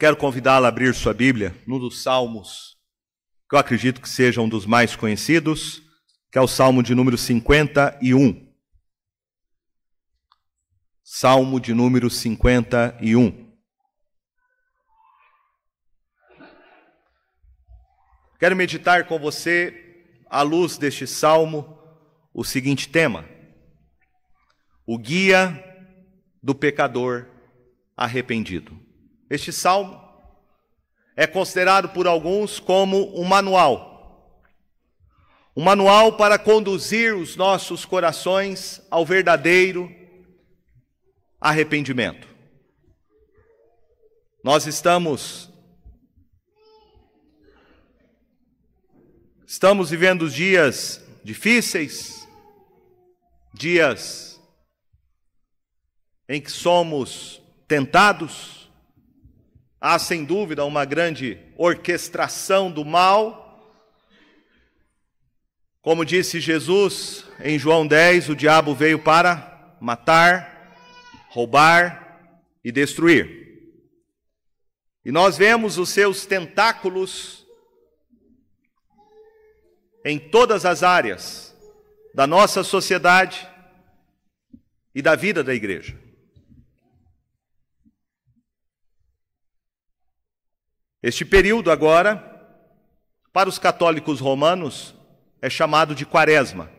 Quero convidá-la a abrir sua Bíblia num dos salmos que eu acredito que seja um dos mais conhecidos, que é o Salmo de número 51. Salmo de número 51. Quero meditar com você, à luz deste salmo, o seguinte tema: o guia do pecador arrependido. Este salmo é considerado por alguns como um manual. Um manual para conduzir os nossos corações ao verdadeiro arrependimento. Nós estamos estamos vivendo dias difíceis, dias em que somos tentados, Há sem dúvida uma grande orquestração do mal. Como disse Jesus em João 10, o diabo veio para matar, roubar e destruir. E nós vemos os seus tentáculos em todas as áreas da nossa sociedade e da vida da igreja. Este período agora, para os católicos romanos, é chamado de quaresma.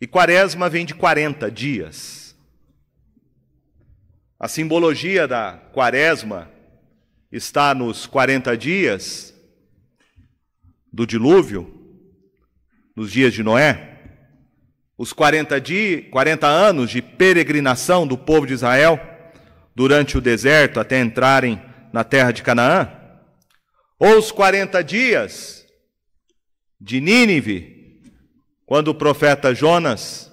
E quaresma vem de 40 dias. A simbologia da quaresma está nos 40 dias do dilúvio, nos dias de Noé. Os 40, dias, 40 anos de peregrinação do povo de Israel durante o deserto até entrarem na terra de Canaã, ou os 40 dias de Nínive, quando o profeta Jonas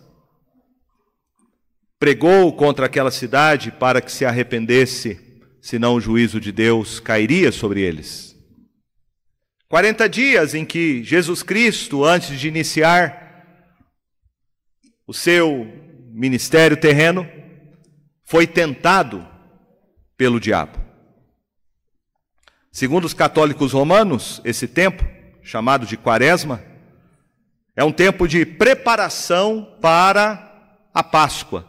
pregou contra aquela cidade para que se arrependesse, senão o juízo de Deus cairia sobre eles. 40 dias em que Jesus Cristo, antes de iniciar o seu ministério terreno, foi tentado pelo diabo. Segundo os católicos romanos, esse tempo, chamado de Quaresma, é um tempo de preparação para a Páscoa.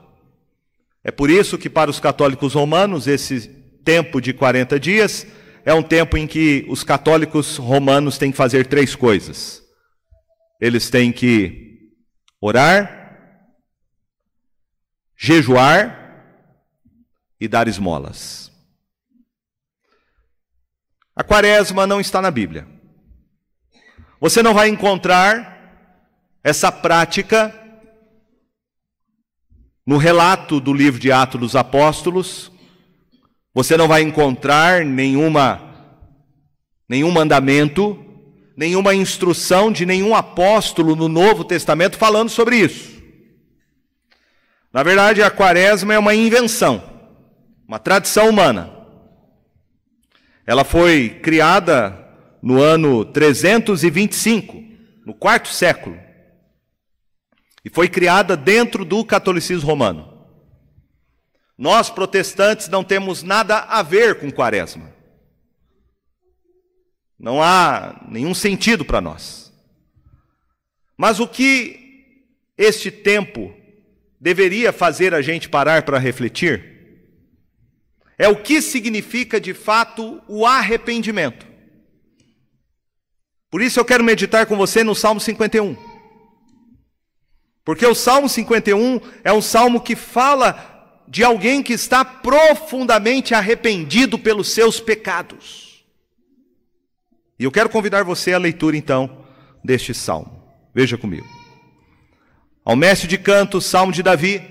É por isso que, para os católicos romanos, esse tempo de 40 dias é um tempo em que os católicos romanos têm que fazer três coisas. Eles têm que orar, jejuar e dar esmolas. A quaresma não está na Bíblia. Você não vai encontrar essa prática no relato do livro de Atos dos Apóstolos. Você não vai encontrar nenhuma nenhum mandamento, nenhuma instrução de nenhum apóstolo no Novo Testamento falando sobre isso. Na verdade, a quaresma é uma invenção uma tradição humana. Ela foi criada no ano 325, no quarto século, e foi criada dentro do catolicismo romano. Nós, protestantes, não temos nada a ver com quaresma. Não há nenhum sentido para nós. Mas o que este tempo deveria fazer a gente parar para refletir? É o que significa de fato o arrependimento. Por isso eu quero meditar com você no Salmo 51. Porque o Salmo 51 é um salmo que fala de alguém que está profundamente arrependido pelos seus pecados. E eu quero convidar você à leitura então deste salmo. Veja comigo. Ao mestre de canto, Salmo de Davi,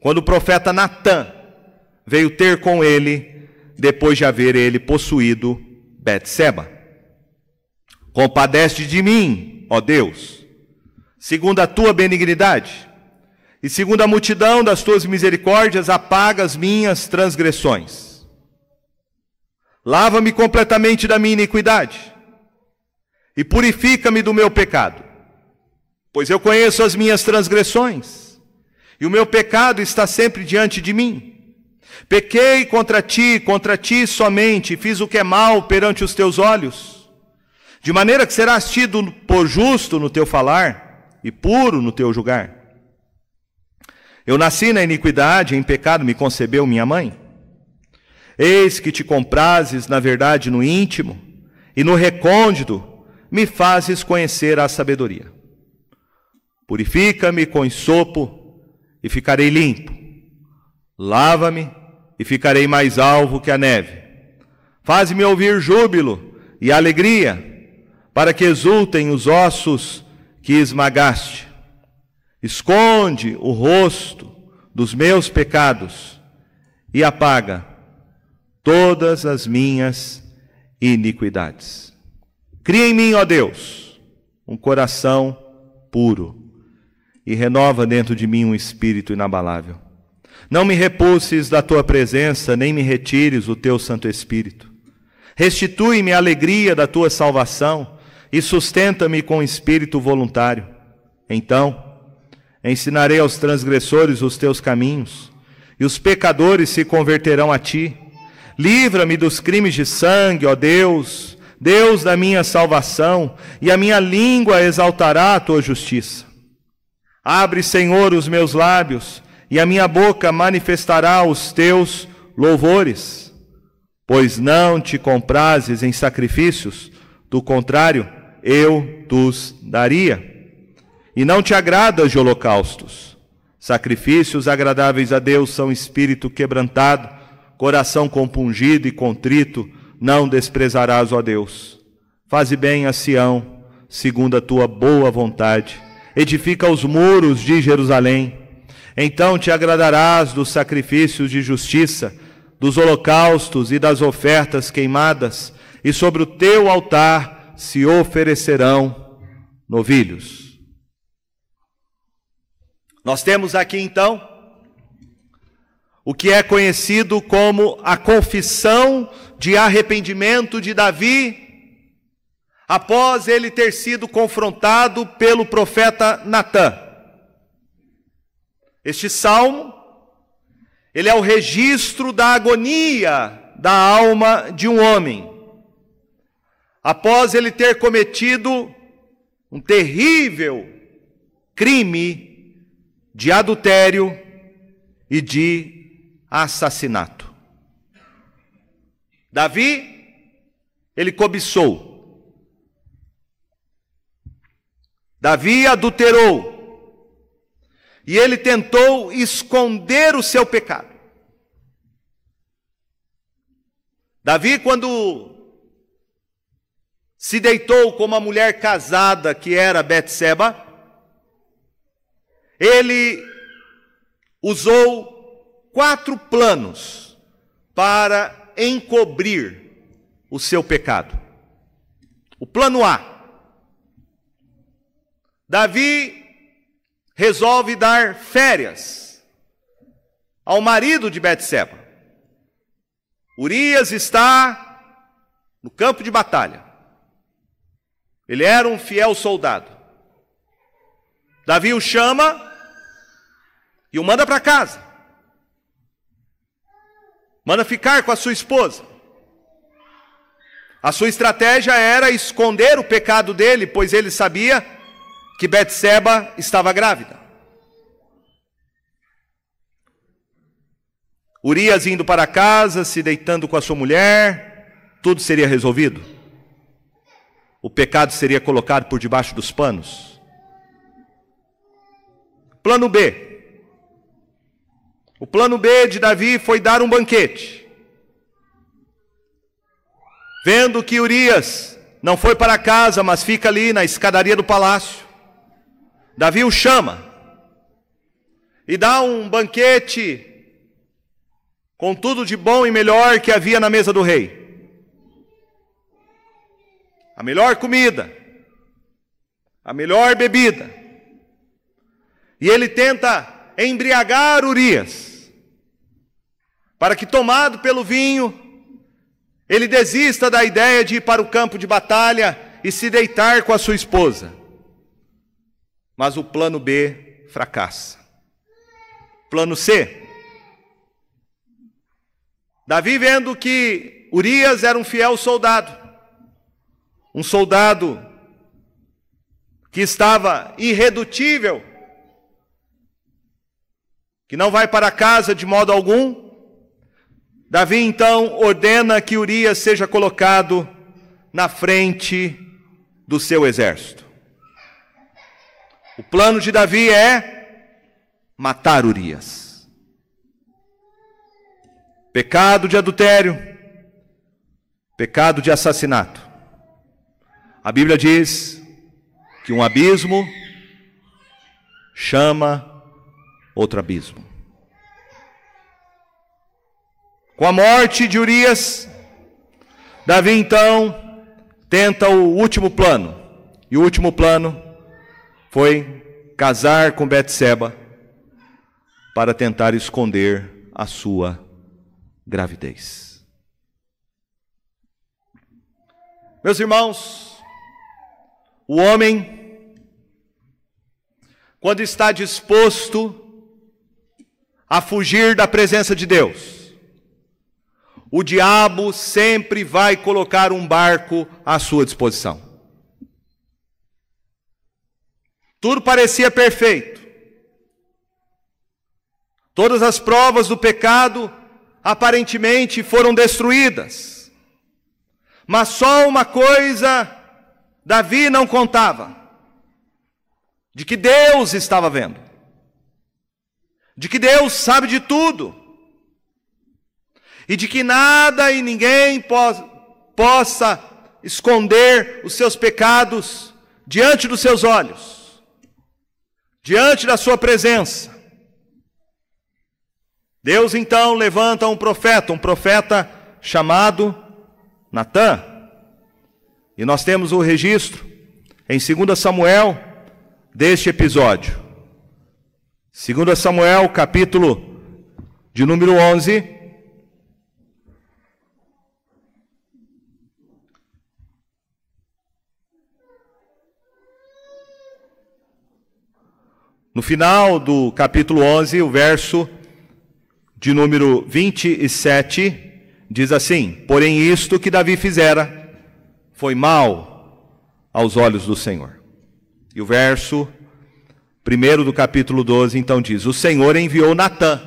quando o profeta Natã veio ter com ele depois de haver ele possuído Betseba. Compadece de mim, ó Deus, segundo a tua benignidade, e segundo a multidão das tuas misericórdias, apaga as minhas transgressões. Lava-me completamente da minha iniquidade e purifica-me do meu pecado, pois eu conheço as minhas transgressões e o meu pecado está sempre diante de mim. Pequei contra ti, contra ti somente, fiz o que é mal perante os teus olhos, de maneira que serás tido por justo no teu falar e puro no teu julgar. Eu nasci na iniquidade, em pecado me concebeu minha mãe. Eis que te comprases, na verdade, no íntimo, e no recôndito me fazes conhecer a sabedoria. Purifica-me com sopo e ficarei limpo. Lava-me e ficarei mais alvo que a neve. Faz-me ouvir júbilo e alegria, para que exultem os ossos que esmagaste. Esconde o rosto dos meus pecados e apaga todas as minhas iniquidades. Cria em mim, ó Deus, um coração puro e renova dentro de mim um espírito inabalável. Não me repulses da tua presença, nem me retires o teu Santo Espírito. Restitui-me a alegria da tua salvação e sustenta-me com espírito voluntário. Então, ensinarei aos transgressores os teus caminhos, e os pecadores se converterão a ti. Livra-me dos crimes de sangue, ó Deus, Deus da minha salvação, e a minha língua exaltará a tua justiça. Abre, Senhor, os meus lábios, e a minha boca manifestará os teus louvores. Pois não te comprases em sacrifícios, do contrário, eu tus daria. E não te agradas de holocaustos. Sacrifícios agradáveis a Deus são espírito quebrantado, coração compungido e contrito, não desprezarás, ó Deus. Faze bem a Sião, segundo a tua boa vontade. Edifica os muros de Jerusalém então te agradarás dos sacrifícios de justiça, dos holocaustos e das ofertas queimadas, e sobre o teu altar se oferecerão novilhos. Nós temos aqui então o que é conhecido como a confissão de arrependimento de Davi, após ele ter sido confrontado pelo profeta Natã. Este salmo, ele é o registro da agonia da alma de um homem, após ele ter cometido um terrível crime de adultério e de assassinato. Davi, ele cobiçou. Davi adulterou. E ele tentou esconder o seu pecado. Davi, quando se deitou com uma mulher casada que era Betseba, ele usou quatro planos para encobrir o seu pecado. O plano A. Davi resolve dar férias ao marido de Betseba. Urias está no campo de batalha. Ele era um fiel soldado. Davi o chama e o manda para casa. Manda ficar com a sua esposa. A sua estratégia era esconder o pecado dele, pois ele sabia que Betseba estava grávida. Urias indo para casa, se deitando com a sua mulher, tudo seria resolvido? O pecado seria colocado por debaixo dos panos? Plano B. O plano B de Davi foi dar um banquete. Vendo que Urias não foi para casa, mas fica ali na escadaria do palácio. Davi o chama e dá um banquete com tudo de bom e melhor que havia na mesa do rei. A melhor comida, a melhor bebida. E ele tenta embriagar Urias, para que, tomado pelo vinho, ele desista da ideia de ir para o campo de batalha e se deitar com a sua esposa. Mas o plano B fracassa. Plano C. Davi, vendo que Urias era um fiel soldado, um soldado que estava irredutível, que não vai para casa de modo algum, Davi então ordena que Urias seja colocado na frente do seu exército. O plano de Davi é matar Urias. Pecado de adultério, pecado de assassinato. A Bíblia diz que um abismo chama outro abismo. Com a morte de Urias, Davi então tenta o último plano. E o último plano foi casar com Betseba para tentar esconder a sua gravidez. Meus irmãos, o homem, quando está disposto a fugir da presença de Deus, o diabo sempre vai colocar um barco à sua disposição. Tudo parecia perfeito. Todas as provas do pecado aparentemente foram destruídas. Mas só uma coisa Davi não contava: de que Deus estava vendo, de que Deus sabe de tudo e de que nada e ninguém po possa esconder os seus pecados diante dos seus olhos, diante da sua presença. Deus então levanta um profeta, um profeta chamado Natã. E nós temos o registro em 2 Samuel deste episódio. 2 Samuel, capítulo de número 11, No final do capítulo 11, o verso de número 27 diz assim: Porém, isto que Davi fizera foi mal aos olhos do Senhor. E o verso primeiro do capítulo 12 então diz: O Senhor enviou Natã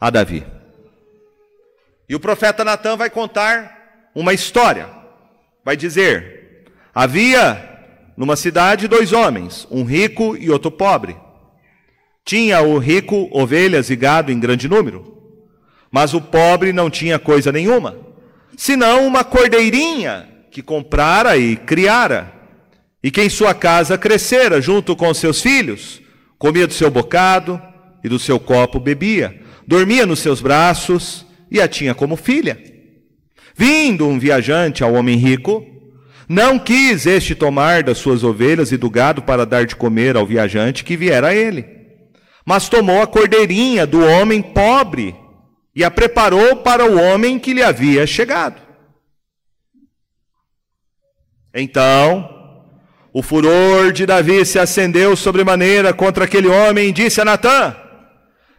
a Davi. E o profeta Natã vai contar uma história. Vai dizer: Havia numa cidade, dois homens, um rico e outro pobre. Tinha o rico ovelhas e gado em grande número, mas o pobre não tinha coisa nenhuma, senão uma cordeirinha que comprara e criara, e que em sua casa crescera junto com seus filhos, comia do seu bocado e do seu copo bebia, dormia nos seus braços e a tinha como filha. Vindo um viajante ao homem rico, não quis este tomar das suas ovelhas e do gado para dar de comer ao viajante que viera a ele. Mas tomou a cordeirinha do homem pobre e a preparou para o homem que lhe havia chegado. Então, o furor de Davi se acendeu sobremaneira contra aquele homem e disse a Natã: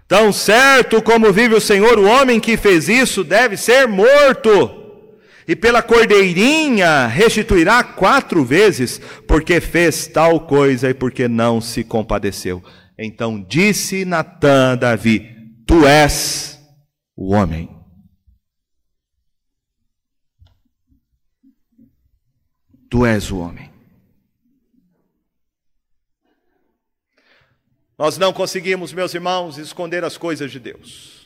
Tão certo como vive o Senhor, o homem que fez isso deve ser morto e pela cordeirinha restituirá quatro vezes, porque fez tal coisa e porque não se compadeceu. Então disse Natã a Davi: Tu és o homem. Tu és o homem. Nós não conseguimos, meus irmãos, esconder as coisas de Deus.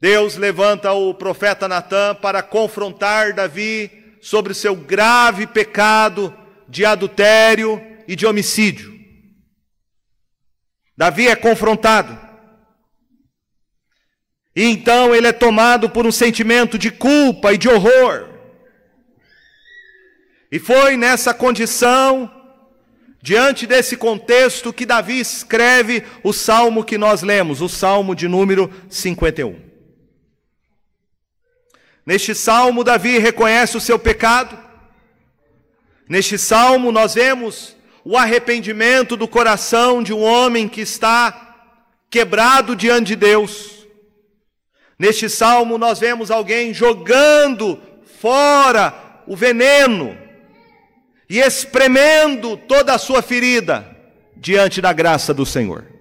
Deus levanta o profeta Natã para confrontar Davi sobre seu grave pecado de adultério e de homicídio. Davi é confrontado. E então ele é tomado por um sentimento de culpa e de horror. E foi nessa condição, diante desse contexto, que Davi escreve o salmo que nós lemos, o salmo de número 51. Neste salmo, Davi reconhece o seu pecado. Neste salmo, nós vemos o arrependimento do coração de um homem que está quebrado diante de Deus. Neste salmo, nós vemos alguém jogando fora o veneno e espremendo toda a sua ferida diante da graça do Senhor.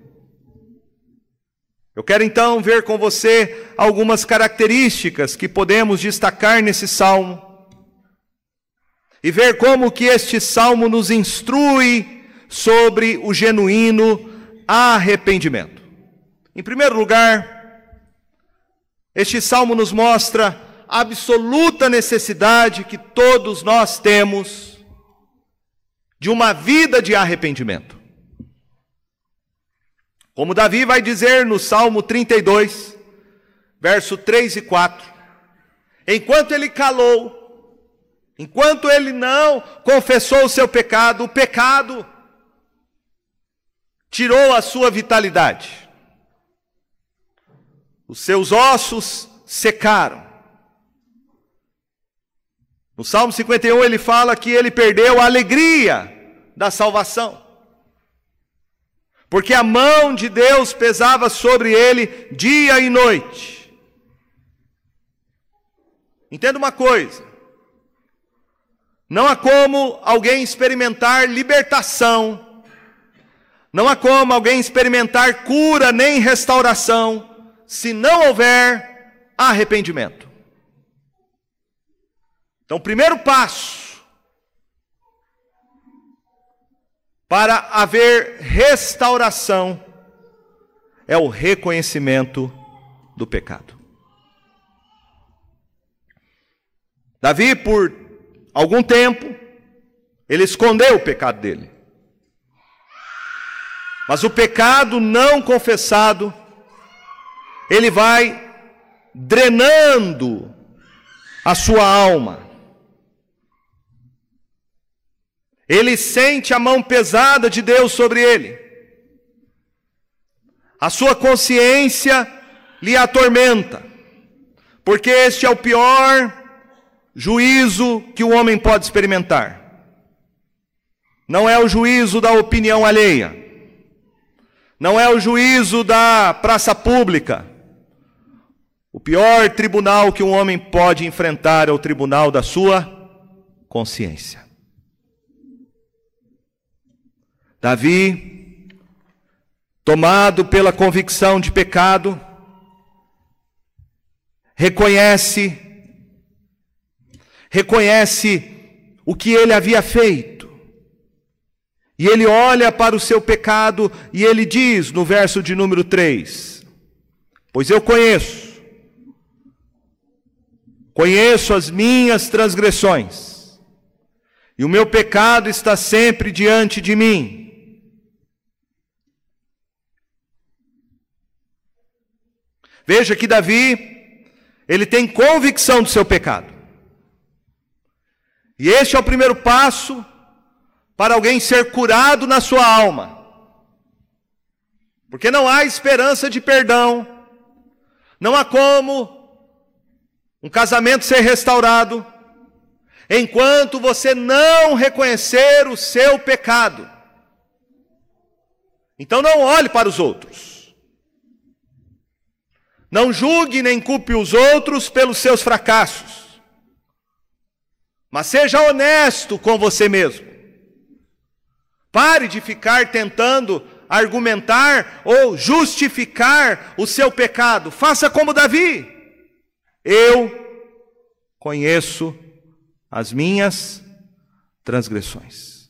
Eu quero então ver com você algumas características que podemos destacar nesse salmo e ver como que este salmo nos instrui sobre o genuíno arrependimento. Em primeiro lugar, este salmo nos mostra a absoluta necessidade que todos nós temos de uma vida de arrependimento. Como Davi vai dizer no Salmo 32, verso 3 e 4: Enquanto ele calou, enquanto ele não confessou o seu pecado, o pecado tirou a sua vitalidade. Os seus ossos secaram. No Salmo 51 ele fala que ele perdeu a alegria da salvação porque a mão de Deus pesava sobre ele dia e noite. Entenda uma coisa: não há como alguém experimentar libertação, não há como alguém experimentar cura nem restauração, se não houver arrependimento. Então, o primeiro passo Para haver restauração, é o reconhecimento do pecado. Davi, por algum tempo, ele escondeu o pecado dele. Mas o pecado não confessado, ele vai drenando a sua alma. Ele sente a mão pesada de Deus sobre ele. A sua consciência lhe atormenta, porque este é o pior juízo que o homem pode experimentar. Não é o juízo da opinião alheia, não é o juízo da praça pública. O pior tribunal que um homem pode enfrentar é o tribunal da sua consciência. Davi, tomado pela convicção de pecado, reconhece reconhece o que ele havia feito. E ele olha para o seu pecado e ele diz no verso de número 3: Pois eu conheço, conheço as minhas transgressões, e o meu pecado está sempre diante de mim. Veja que Davi, ele tem convicção do seu pecado. E este é o primeiro passo para alguém ser curado na sua alma. Porque não há esperança de perdão, não há como um casamento ser restaurado, enquanto você não reconhecer o seu pecado. Então não olhe para os outros. Não julgue nem culpe os outros pelos seus fracassos. Mas seja honesto com você mesmo. Pare de ficar tentando argumentar ou justificar o seu pecado. Faça como Davi. Eu conheço as minhas transgressões.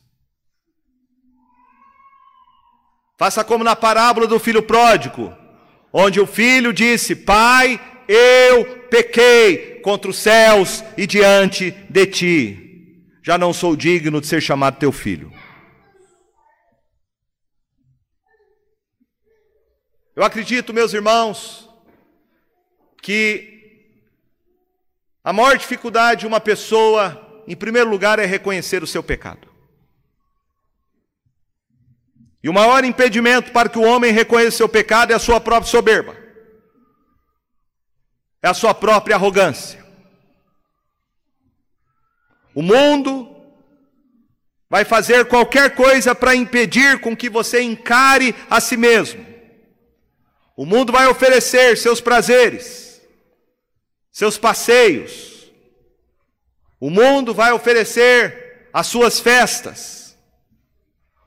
Faça como na parábola do filho pródigo onde o filho disse: Pai, eu pequei contra os céus e diante de ti, já não sou digno de ser chamado teu filho. Eu acredito, meus irmãos, que a maior dificuldade de uma pessoa, em primeiro lugar, é reconhecer o seu pecado. E o maior impedimento para que o homem reconheça seu pecado é a sua própria soberba, é a sua própria arrogância. O mundo vai fazer qualquer coisa para impedir com que você encare a si mesmo. O mundo vai oferecer seus prazeres, seus passeios. O mundo vai oferecer as suas festas.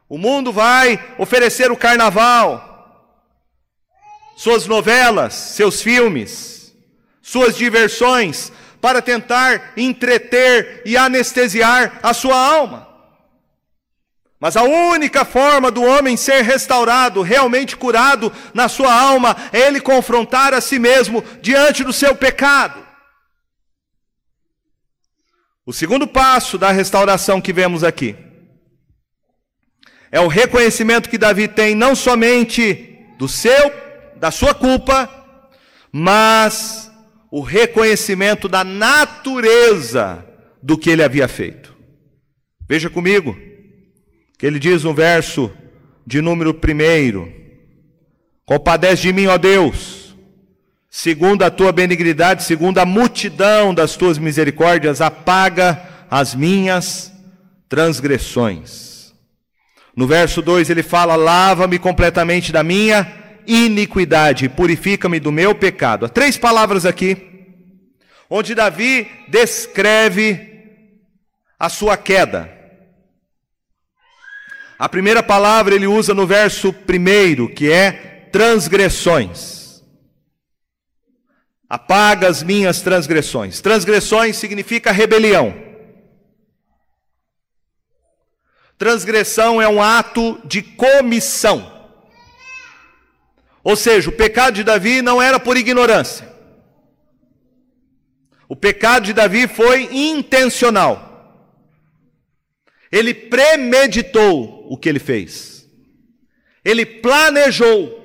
O mundo vai oferecer o carnaval, suas novelas, seus filmes, suas diversões, para tentar entreter e anestesiar a sua alma. Mas a única forma do homem ser restaurado, realmente curado na sua alma, é ele confrontar a si mesmo diante do seu pecado. O segundo passo da restauração que vemos aqui é o reconhecimento que Davi tem não somente do seu, da sua culpa, mas o reconhecimento da natureza do que ele havia feito. Veja comigo que ele diz no verso de número 1: Compadece de mim, ó Deus, segundo a tua benignidade, segundo a multidão das tuas misericórdias, apaga as minhas transgressões. No verso 2 ele fala: Lava-me completamente da minha iniquidade, purifica-me do meu pecado. Há três palavras aqui, onde Davi descreve a sua queda. A primeira palavra ele usa no verso primeiro, que é transgressões. Apaga as minhas transgressões. Transgressões significa rebelião. Transgressão é um ato de comissão. Ou seja, o pecado de Davi não era por ignorância. O pecado de Davi foi intencional. Ele premeditou o que ele fez. Ele planejou.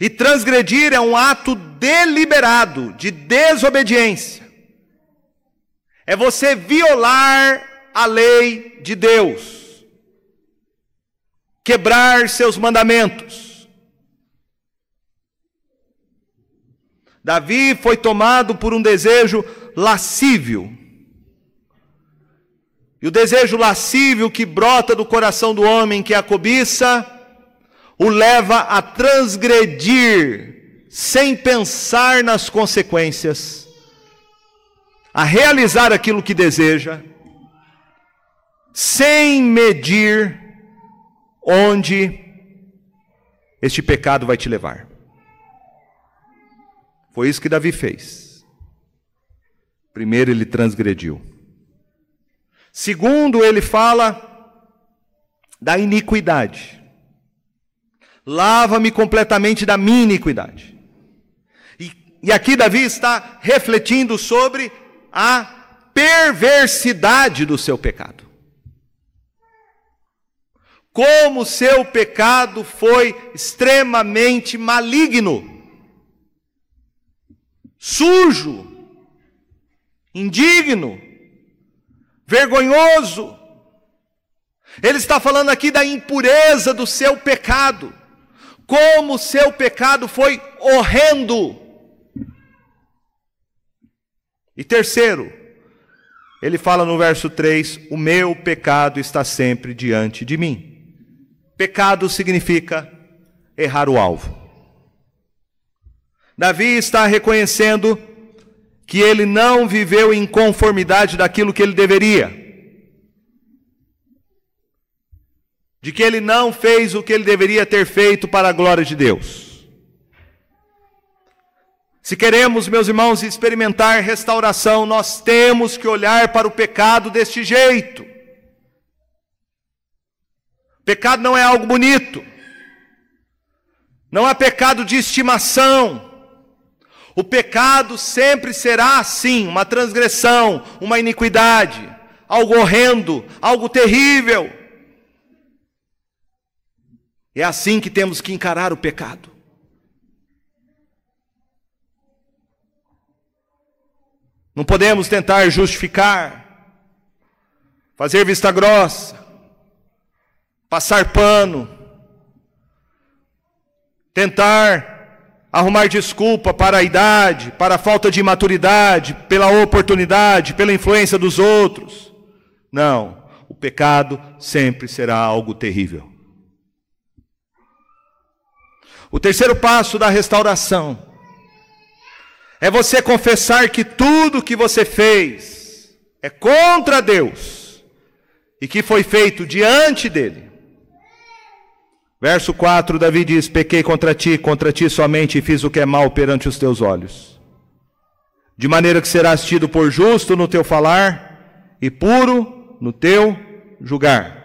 E transgredir é um ato deliberado de desobediência. É você violar a lei de Deus, quebrar seus mandamentos. Davi foi tomado por um desejo lascívio e o desejo lascívio que brota do coração do homem, que é a cobiça, o leva a transgredir sem pensar nas consequências, a realizar aquilo que deseja, sem medir onde este pecado vai te levar. Foi isso que Davi fez. Primeiro ele transgrediu. Segundo, ele fala da iniquidade. Lava-me completamente da minha iniquidade. E, e aqui Davi está refletindo sobre a perversidade do seu pecado. Como seu pecado foi extremamente maligno, sujo, indigno, vergonhoso. Ele está falando aqui da impureza do seu pecado, como seu pecado foi horrendo. E terceiro, ele fala no verso 3: O meu pecado está sempre diante de mim. Pecado significa errar o alvo. Davi está reconhecendo que ele não viveu em conformidade daquilo que ele deveria, de que ele não fez o que ele deveria ter feito para a glória de Deus. Se queremos, meus irmãos, experimentar restauração, nós temos que olhar para o pecado deste jeito. Pecado não é algo bonito, não é pecado de estimação. O pecado sempre será assim, uma transgressão, uma iniquidade, algo horrendo, algo terrível. É assim que temos que encarar o pecado. Não podemos tentar justificar, fazer vista grossa, passar pano, tentar arrumar desculpa para a idade, para a falta de maturidade, pela oportunidade, pela influência dos outros. Não, o pecado sempre será algo terrível. O terceiro passo da restauração É você confessar que tudo que você fez é contra Deus e que foi feito diante dele. Verso 4, Davi diz: Pequei contra ti, contra ti somente, e fiz o que é mal perante os teus olhos. De maneira que serás tido por justo no teu falar e puro no teu julgar.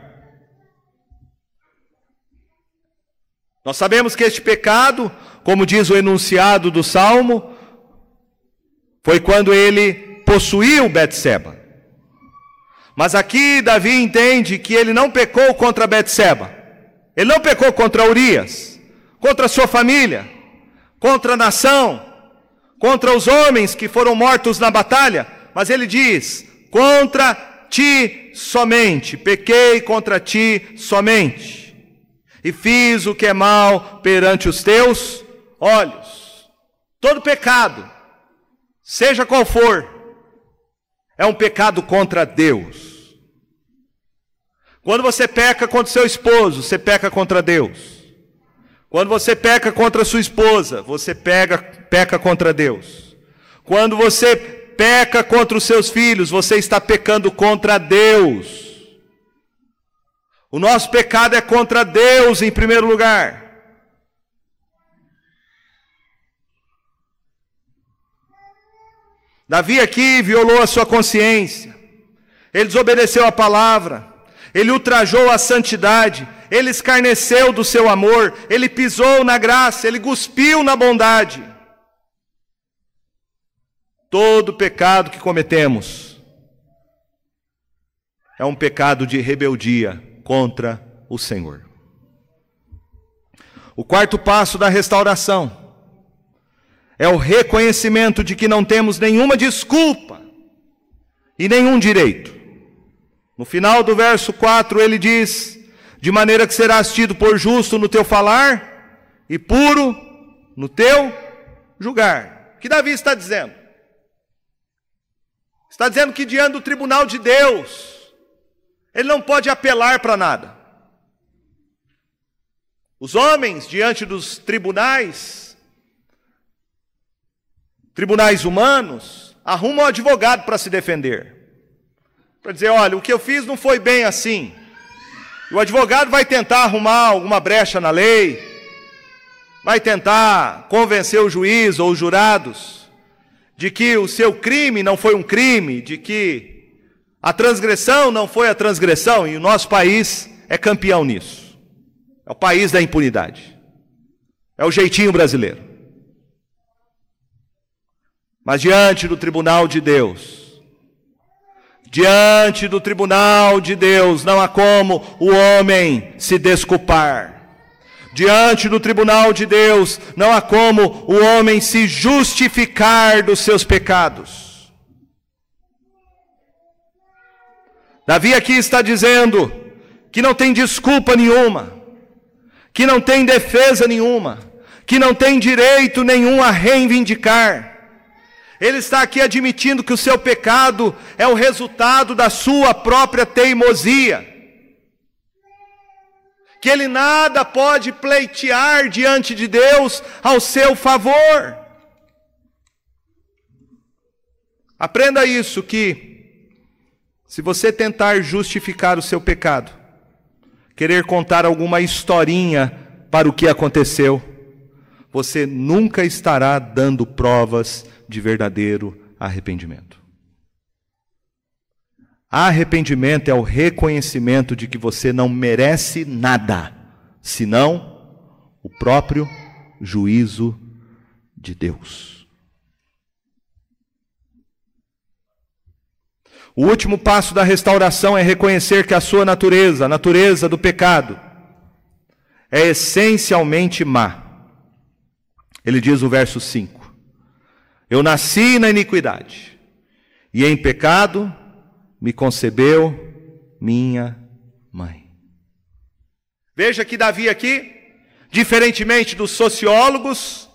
Nós sabemos que este pecado, como diz o enunciado do salmo, foi quando ele possuiu Betseba. Mas aqui Davi entende que ele não pecou contra Betseba. Ele não pecou contra Urias, contra sua família, contra a nação, contra os homens que foram mortos na batalha, mas ele diz: contra ti somente, pequei contra ti somente, e fiz o que é mal perante os teus olhos. Todo pecado, seja qual for, é um pecado contra Deus. Quando você peca contra seu esposo, você peca contra Deus. Quando você peca contra sua esposa, você pega, peca contra Deus. Quando você peca contra os seus filhos, você está pecando contra Deus. O nosso pecado é contra Deus em primeiro lugar. Davi aqui violou a sua consciência, ele desobedeceu a palavra, ele ultrajou a santidade, ele escarneceu do seu amor, ele pisou na graça, ele cuspiu na bondade. Todo pecado que cometemos é um pecado de rebeldia contra o Senhor. O quarto passo da restauração é o reconhecimento de que não temos nenhuma desculpa e nenhum direito no final do verso 4 ele diz: De maneira que serás tido por justo no teu falar e puro no teu julgar. O que Davi está dizendo? Está dizendo que diante do tribunal de Deus, ele não pode apelar para nada. Os homens, diante dos tribunais, tribunais humanos, arrumam um advogado para se defender para dizer: olha, o que eu fiz não foi bem assim. O advogado vai tentar arrumar alguma brecha na lei, vai tentar convencer o juiz ou os jurados de que o seu crime não foi um crime, de que a transgressão não foi a transgressão, e o nosso país é campeão nisso. É o país da impunidade. É o jeitinho brasileiro. Mas diante do tribunal de Deus, Diante do tribunal de Deus não há como o homem se desculpar. Diante do tribunal de Deus não há como o homem se justificar dos seus pecados. Davi aqui está dizendo que não tem desculpa nenhuma, que não tem defesa nenhuma, que não tem direito nenhum a reivindicar ele está aqui admitindo que o seu pecado é o resultado da sua própria teimosia. Que ele nada pode pleitear diante de Deus ao seu favor. Aprenda isso que se você tentar justificar o seu pecado, querer contar alguma historinha para o que aconteceu, você nunca estará dando provas de verdadeiro arrependimento. Arrependimento é o reconhecimento de que você não merece nada, senão o próprio juízo de Deus. O último passo da restauração é reconhecer que a sua natureza, a natureza do pecado, é essencialmente má. Ele diz o verso 5: eu nasci na iniquidade, e em pecado me concebeu minha mãe. Veja que Davi aqui, diferentemente dos sociólogos,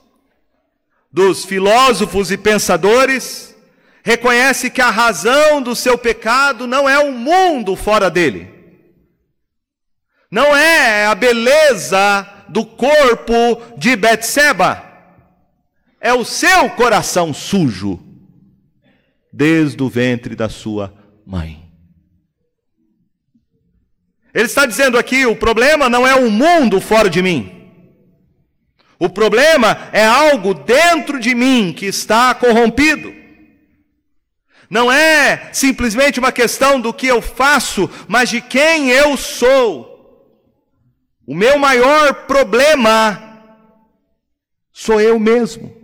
dos filósofos e pensadores, reconhece que a razão do seu pecado não é o mundo fora dele, não é a beleza do corpo de Betseba é o seu coração sujo, desde o ventre da sua mãe. Ele está dizendo aqui: o problema não é o mundo fora de mim. O problema é algo dentro de mim que está corrompido. Não é simplesmente uma questão do que eu faço, mas de quem eu sou. O meu maior problema sou eu mesmo.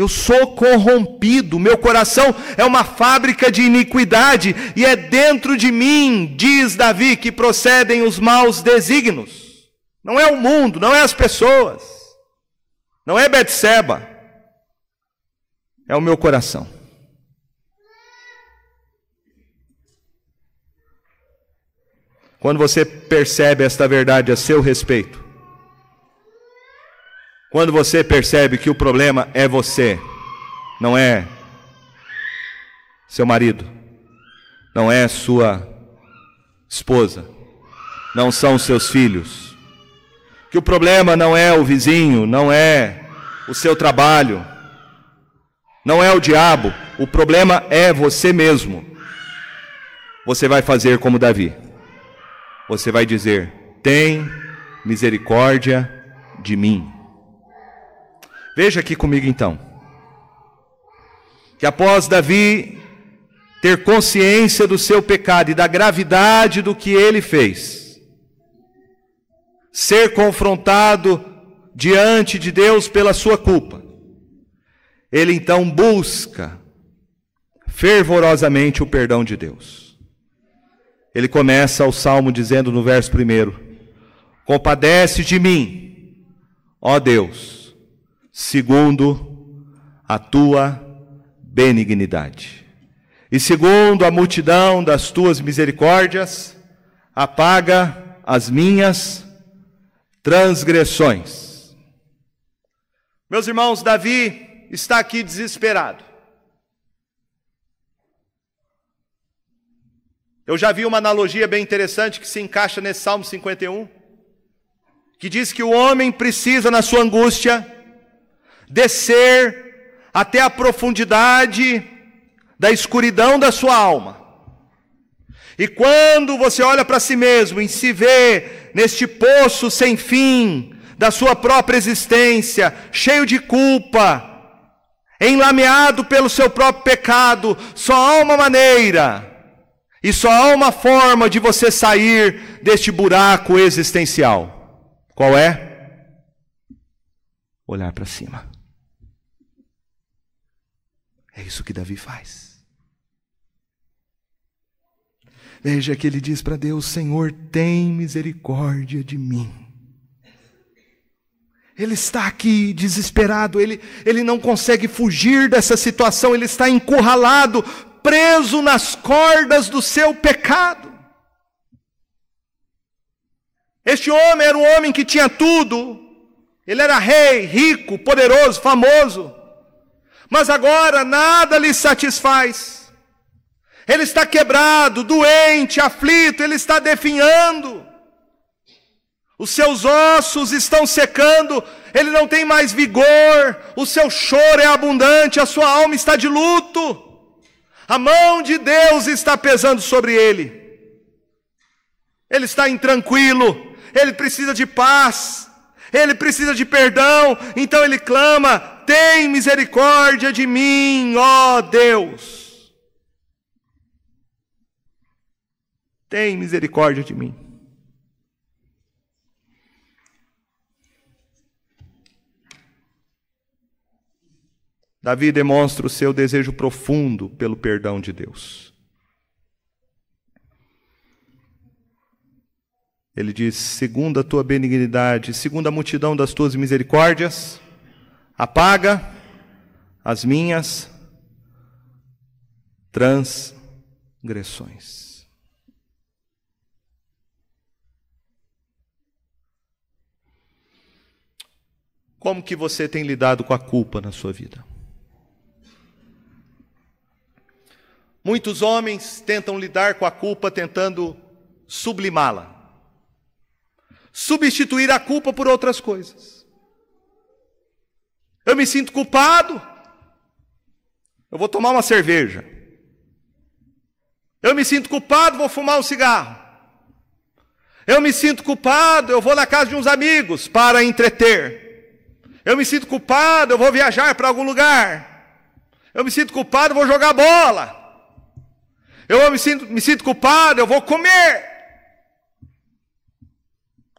Eu sou corrompido, meu coração é uma fábrica de iniquidade, e é dentro de mim, diz Davi, que procedem os maus desígnios. Não é o mundo, não é as pessoas, não é Betseba, é o meu coração. Quando você percebe esta verdade a seu respeito, quando você percebe que o problema é você, não é seu marido, não é sua esposa, não são seus filhos, que o problema não é o vizinho, não é o seu trabalho, não é o diabo, o problema é você mesmo. Você vai fazer como Davi. Você vai dizer: Tem misericórdia de mim. Veja aqui comigo então. Que após Davi ter consciência do seu pecado e da gravidade do que ele fez, ser confrontado diante de Deus pela sua culpa, ele então busca fervorosamente o perdão de Deus. Ele começa o salmo dizendo no verso primeiro: Compadece de mim, ó Deus segundo a tua benignidade. E segundo a multidão das tuas misericórdias, apaga as minhas transgressões. Meus irmãos, Davi está aqui desesperado. Eu já vi uma analogia bem interessante que se encaixa nesse Salmo 51, que diz que o homem precisa, na sua angústia, descer até a profundidade da escuridão da sua alma. E quando você olha para si mesmo e se vê neste poço sem fim da sua própria existência, cheio de culpa, enlameado pelo seu próprio pecado, só há uma maneira e só há uma forma de você sair deste buraco existencial. Qual é? Olhar para cima. É isso que Davi faz. Veja que ele diz para Deus: Senhor, tem misericórdia de mim. Ele está aqui desesperado, ele, ele não consegue fugir dessa situação, ele está encurralado, preso nas cordas do seu pecado. Este homem era um homem que tinha tudo, ele era rei, rico, poderoso, famoso mas agora nada lhe satisfaz. Ele está quebrado, doente, aflito, ele está definhando. Os seus ossos estão secando, ele não tem mais vigor, o seu choro é abundante, a sua alma está de luto. A mão de Deus está pesando sobre ele. Ele está intranquilo, ele precisa de paz, ele precisa de perdão, então ele clama: tem misericórdia de mim, ó Deus. Tem misericórdia de mim. Davi demonstra o seu desejo profundo pelo perdão de Deus. Ele diz: segundo a tua benignidade, segundo a multidão das tuas misericórdias, apaga as minhas transgressões. Como que você tem lidado com a culpa na sua vida? Muitos homens tentam lidar com a culpa tentando sublimá-la, substituir a culpa por outras coisas. Eu me sinto culpado. Eu vou tomar uma cerveja. Eu me sinto culpado, vou fumar um cigarro. Eu me sinto culpado, eu vou na casa de uns amigos para entreter. Eu me sinto culpado, eu vou viajar para algum lugar. Eu me sinto culpado, eu vou jogar bola. Eu me sinto, me sinto culpado, eu vou comer.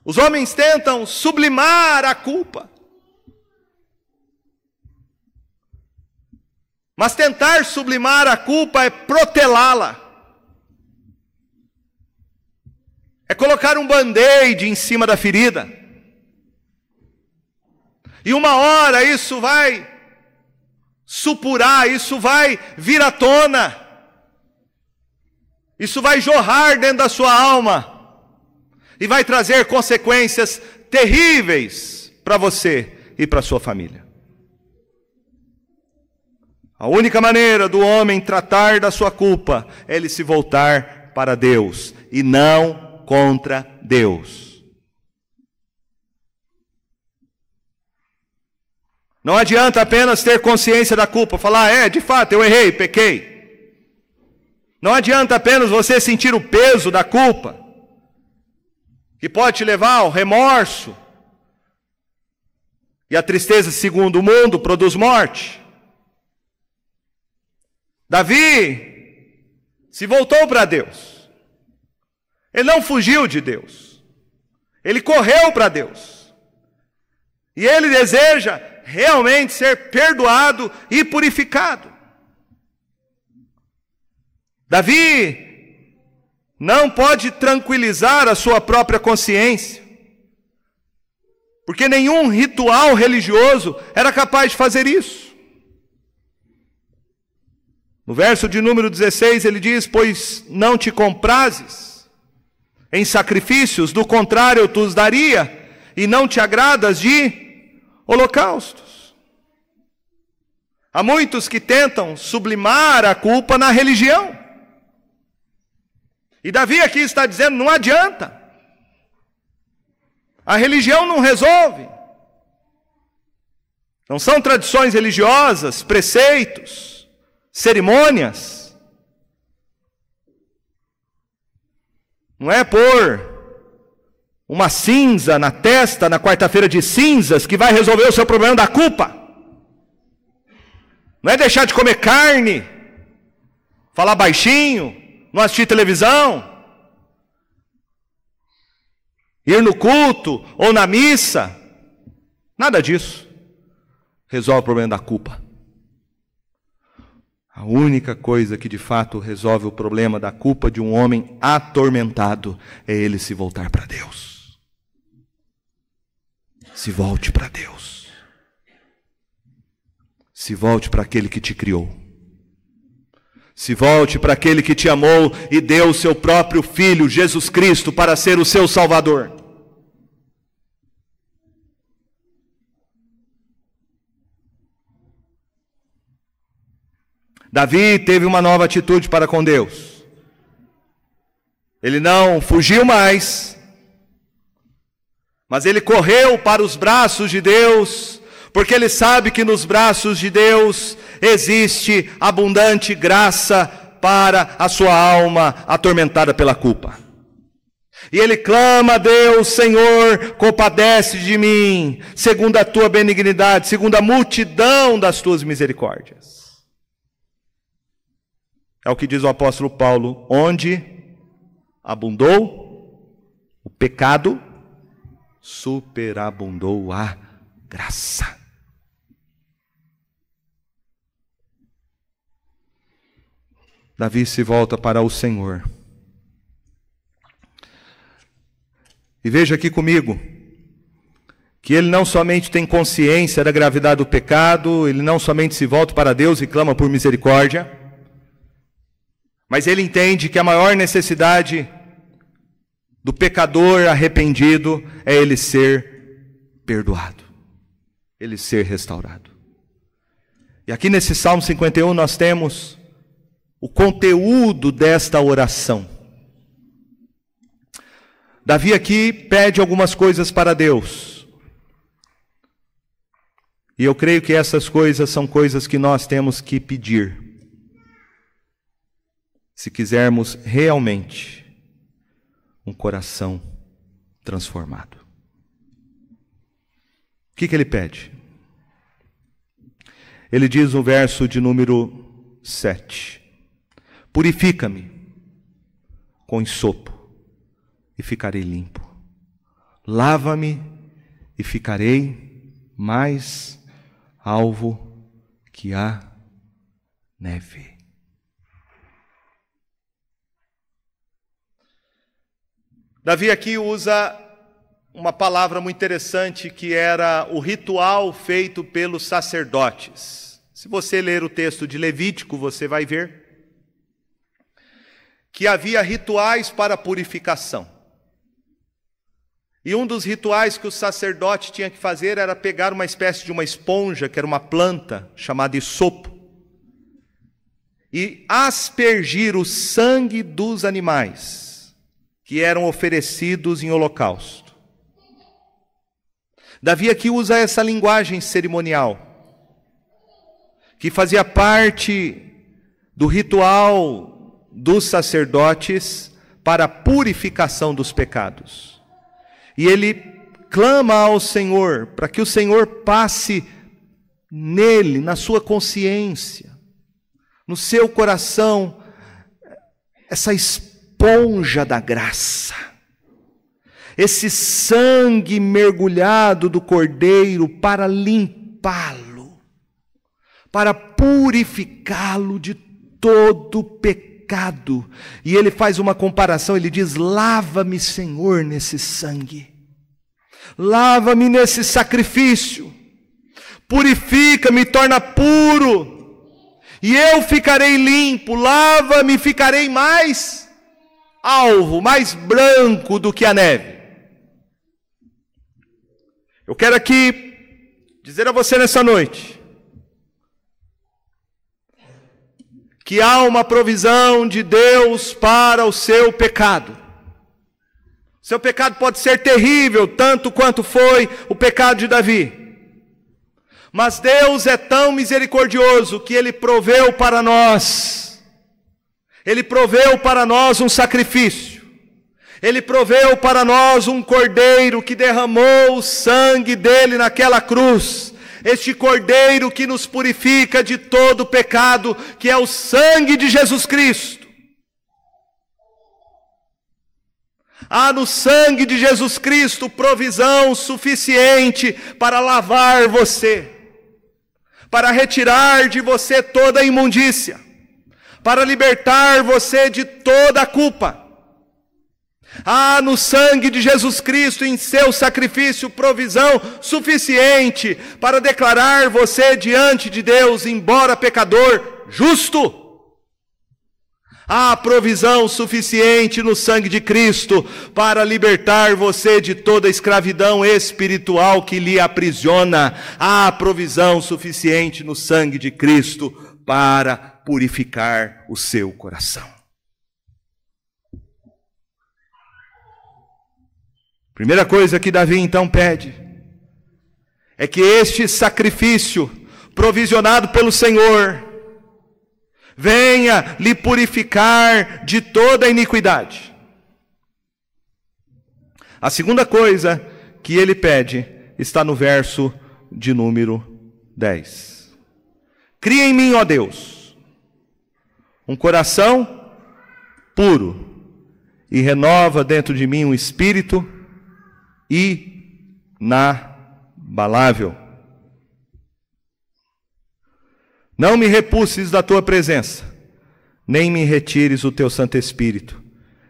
Os homens tentam sublimar a culpa. Mas tentar sublimar a culpa é protelá-la. É colocar um band-aid em cima da ferida. E uma hora isso vai supurar, isso vai vir à tona. Isso vai jorrar dentro da sua alma e vai trazer consequências terríveis para você e para sua família. A única maneira do homem tratar da sua culpa é ele se voltar para Deus e não contra Deus. Não adianta apenas ter consciência da culpa, falar, é, de fato, eu errei, pequei. Não adianta apenas você sentir o peso da culpa que pode te levar ao remorso. E a tristeza, segundo o mundo, produz morte. Davi se voltou para Deus. Ele não fugiu de Deus. Ele correu para Deus. E ele deseja realmente ser perdoado e purificado. Davi não pode tranquilizar a sua própria consciência, porque nenhum ritual religioso era capaz de fazer isso. No verso de número 16 ele diz: Pois não te comprases em sacrifícios, do contrário eu te os daria, e não te agradas de holocaustos. Há muitos que tentam sublimar a culpa na religião. E Davi aqui está dizendo: não adianta. A religião não resolve. Não são tradições religiosas, preceitos, cerimônias. Não é por uma cinza na testa na quarta-feira de cinzas que vai resolver o seu problema da culpa. Não é deixar de comer carne, falar baixinho, não assistir televisão, ir no culto ou na missa, nada disso resolve o problema da culpa. A única coisa que de fato resolve o problema da culpa de um homem atormentado é ele se voltar para Deus. Se volte para Deus. Se volte para aquele que te criou. Se volte para aquele que te amou e deu o seu próprio filho, Jesus Cristo, para ser o seu Salvador. Davi teve uma nova atitude para com Deus. Ele não fugiu mais, mas ele correu para os braços de Deus porque ele sabe que nos braços de Deus existe abundante graça para a sua alma atormentada pela culpa. E ele clama a Deus, Senhor, compadece de mim, segundo a tua benignidade, segundo a multidão das tuas misericórdias. É o que diz o apóstolo Paulo: onde abundou o pecado, superabundou a graça. Davi se volta para o Senhor. E veja aqui comigo que ele não somente tem consciência da gravidade do pecado, ele não somente se volta para Deus e clama por misericórdia, mas ele entende que a maior necessidade do pecador arrependido é ele ser perdoado, ele ser restaurado. E aqui nesse Salmo 51 nós temos o conteúdo desta oração. Davi aqui pede algumas coisas para Deus. E eu creio que essas coisas são coisas que nós temos que pedir. Se quisermos realmente um coração transformado. O que, que ele pede? Ele diz no verso de número 7: Purifica-me com ensopo e ficarei limpo. Lava-me e ficarei mais alvo que a neve. Davi aqui usa uma palavra muito interessante que era o ritual feito pelos sacerdotes. Se você ler o texto de Levítico, você vai ver que havia rituais para purificação. E um dos rituais que o sacerdote tinha que fazer era pegar uma espécie de uma esponja, que era uma planta chamada sopo, e aspergir o sangue dos animais que eram oferecidos em holocausto. Davi aqui usa essa linguagem cerimonial, que fazia parte do ritual dos sacerdotes para a purificação dos pecados. E ele clama ao Senhor para que o Senhor passe nele, na sua consciência, no seu coração, essa esponja da graça, esse sangue mergulhado do Cordeiro para limpá-lo, para purificá-lo de todo pecado. E ele faz uma comparação, ele diz: Lava-me, Senhor, nesse sangue. Lava-me nesse sacrifício. Purifica-me, torna puro. E eu ficarei limpo. Lava-me, ficarei mais alvo, mais branco do que a neve. Eu quero aqui dizer a você nessa noite que há uma provisão de Deus para o seu pecado. Seu pecado pode ser terrível, tanto quanto foi o pecado de Davi. Mas Deus é tão misericordioso que Ele proveu para nós, Ele proveu para nós um sacrifício, Ele proveu para nós um cordeiro que derramou o sangue dele naquela cruz, este Cordeiro que nos purifica de todo pecado, que é o sangue de Jesus Cristo. Há no sangue de Jesus Cristo provisão suficiente para lavar você, para retirar de você toda a imundícia, para libertar você de toda a culpa. Há no sangue de Jesus Cristo, em seu sacrifício, provisão suficiente para declarar você diante de Deus, embora pecador, justo. Há provisão suficiente no sangue de Cristo para libertar você de toda escravidão espiritual que lhe aprisiona. Há provisão suficiente no sangue de Cristo para purificar o seu coração. Primeira coisa que Davi então pede é que este sacrifício provisionado pelo Senhor venha lhe purificar de toda iniquidade. A segunda coisa que ele pede está no verso de número 10. Cria em mim, ó Deus, um coração puro e renova dentro de mim um espírito inabalável. Não me repulses da tua presença, nem me retires o teu Santo Espírito.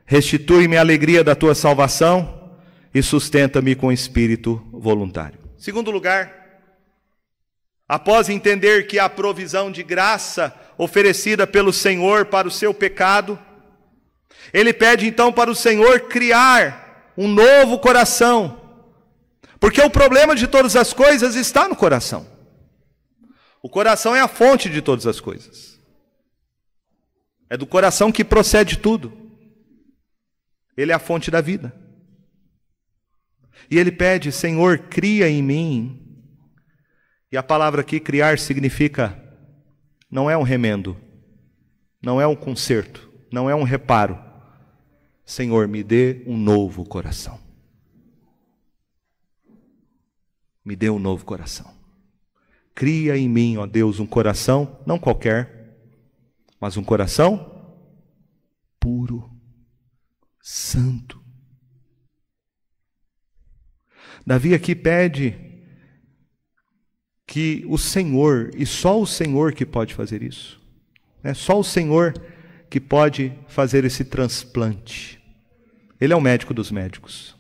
Restitui-me a alegria da tua salvação e sustenta-me com espírito voluntário. Segundo lugar, após entender que a provisão de graça oferecida pelo Senhor para o seu pecado, ele pede então para o Senhor criar um novo coração. Porque o problema de todas as coisas está no coração. O coração é a fonte de todas as coisas. É do coração que procede tudo. Ele é a fonte da vida. E ele pede: Senhor, cria em mim E a palavra aqui, criar, significa não é um remendo, não é um conserto, não é um reparo. Senhor, me dê um novo coração. Me dê um novo coração. Cria em mim, ó Deus, um coração, não qualquer, mas um coração puro, santo. Davi aqui pede que o Senhor, e só o Senhor que pode fazer isso, é só o Senhor que pode fazer esse transplante. Ele é o médico dos médicos.